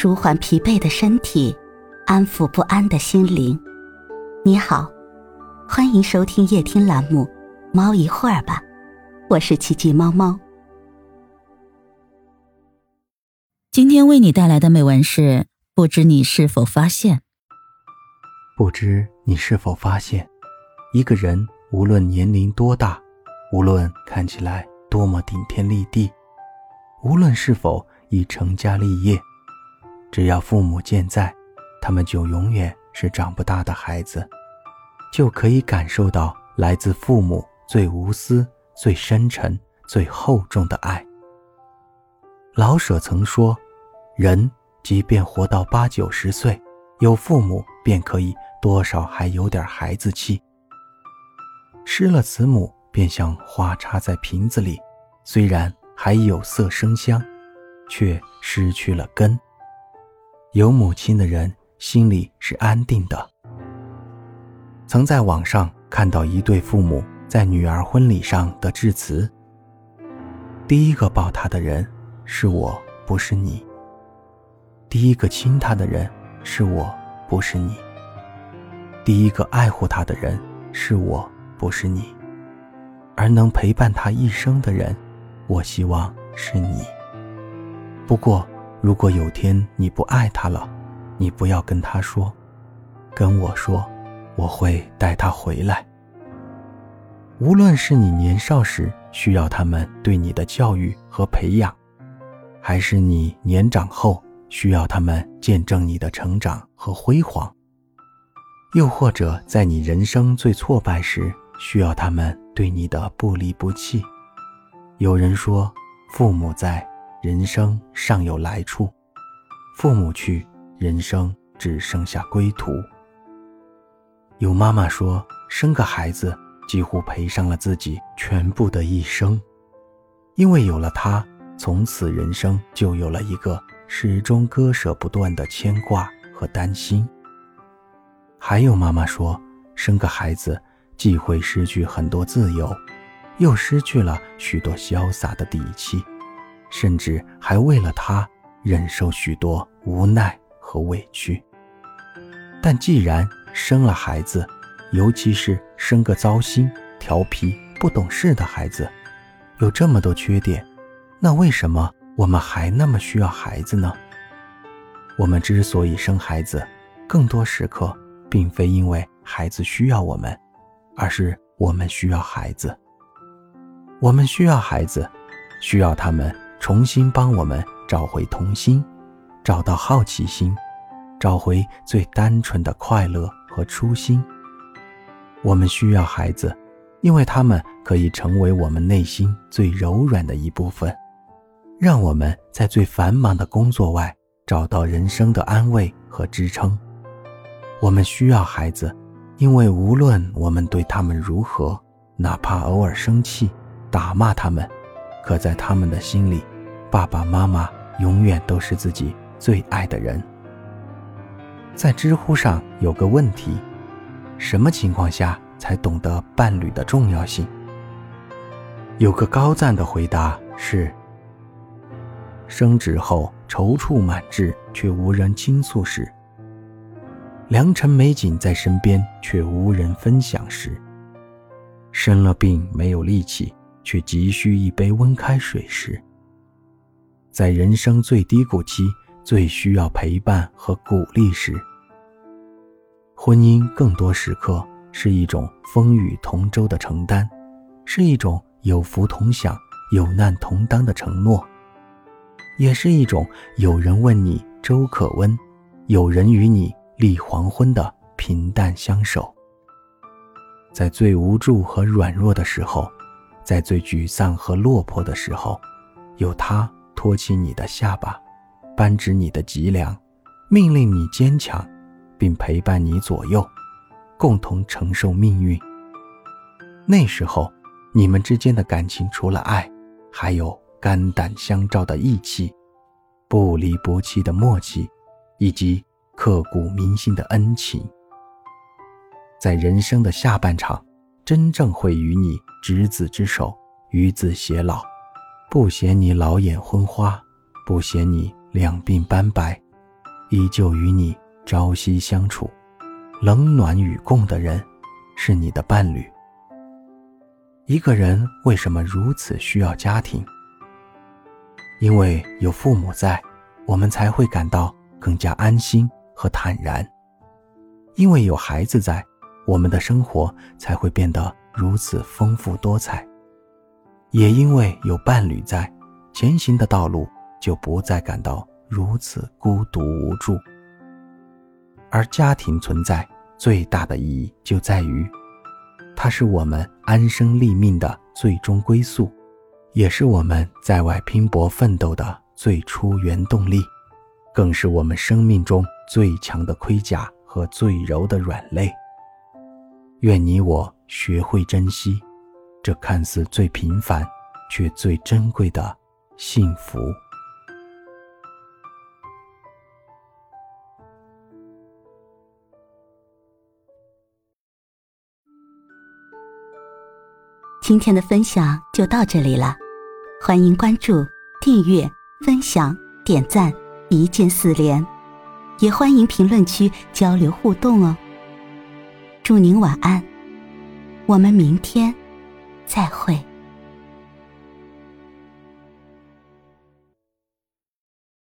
舒缓疲惫的身体，安抚不安的心灵。你好，欢迎收听夜听栏目《猫一会儿吧》，我是奇迹猫猫。今天为你带来的美文是：不知你是否发现？不知你是否发现，一个人无论年龄多大，无论看起来多么顶天立地，无论是否已成家立业。只要父母健在，他们就永远是长不大的孩子，就可以感受到来自父母最无私、最深沉、最厚重的爱。老舍曾说：“人即便活到八九十岁，有父母便可以多少还有点孩子气。失了慈母，便像花插在瓶子里，虽然还有色生香，却失去了根。”有母亲的人心里是安定的。曾在网上看到一对父母在女儿婚礼上的致辞：“第一个抱她的人是我，不是你；第一个亲她的人是我，不是你；第一个爱护她的人是我，不是你；而能陪伴她一生的人，我希望是你。不过。”如果有天你不爱他了，你不要跟他说，跟我说，我会带他回来。无论是你年少时需要他们对你的教育和培养，还是你年长后需要他们见证你的成长和辉煌，又或者在你人生最挫败时需要他们对你的不离不弃，有人说，父母在。人生尚有来处，父母去，人生只剩下归途。有妈妈说，生个孩子几乎赔上了自己全部的一生，因为有了他，从此人生就有了一个始终割舍不断的牵挂和担心。还有妈妈说，生个孩子既会失去很多自由，又失去了许多潇洒的底气。甚至还为了他忍受许多无奈和委屈。但既然生了孩子，尤其是生个糟心、调皮、不懂事的孩子，有这么多缺点，那为什么我们还那么需要孩子呢？我们之所以生孩子，更多时刻并非因为孩子需要我们，而是我们需要孩子。我们需要孩子，需要他们。重新帮我们找回童心，找到好奇心，找回最单纯的快乐和初心。我们需要孩子，因为他们可以成为我们内心最柔软的一部分，让我们在最繁忙的工作外找到人生的安慰和支撑。我们需要孩子，因为无论我们对他们如何，哪怕偶尔生气、打骂他们。可在他们的心里，爸爸妈妈永远都是自己最爱的人。在知乎上有个问题：什么情况下才懂得伴侣的重要性？有个高赞的回答是：升职后踌躇满志却无人倾诉时，良辰美景在身边却无人分享时，生了病没有力气。却急需一杯温开水时，在人生最低谷期、最需要陪伴和鼓励时，婚姻更多时刻是一种风雨同舟的承担，是一种有福同享、有难同当的承诺，也是一种有人问你粥可温，有人与你立黄昏的平淡相守。在最无助和软弱的时候。在最沮丧和落魄的时候，有他托起你的下巴，扳直你的脊梁，命令你坚强，并陪伴你左右，共同承受命运。那时候，你们之间的感情除了爱，还有肝胆相照的义气，不离不弃的默契，以及刻骨铭心的恩情。在人生的下半场。真正会与你执子之手，与子偕老，不嫌你老眼昏花，不嫌你两鬓斑白，依旧与你朝夕相处，冷暖与共的人，是你的伴侣。一个人为什么如此需要家庭？因为有父母在，我们才会感到更加安心和坦然；因为有孩子在，我们的生活才会变得如此丰富多彩；也因为有伴侣在，前行的道路就不再感到如此孤独无助。而家庭存在最大的意义就在于，它是我们安身立命的最终归宿。也是我们在外拼搏奋斗的最初原动力，更是我们生命中最强的盔甲和最柔的软肋。愿你我学会珍惜这看似最平凡却最珍贵的幸福。今天的分享就到这里了。欢迎关注、订阅、分享、点赞，一键四连，也欢迎评论区交流互动哦。祝您晚安，我们明天再会。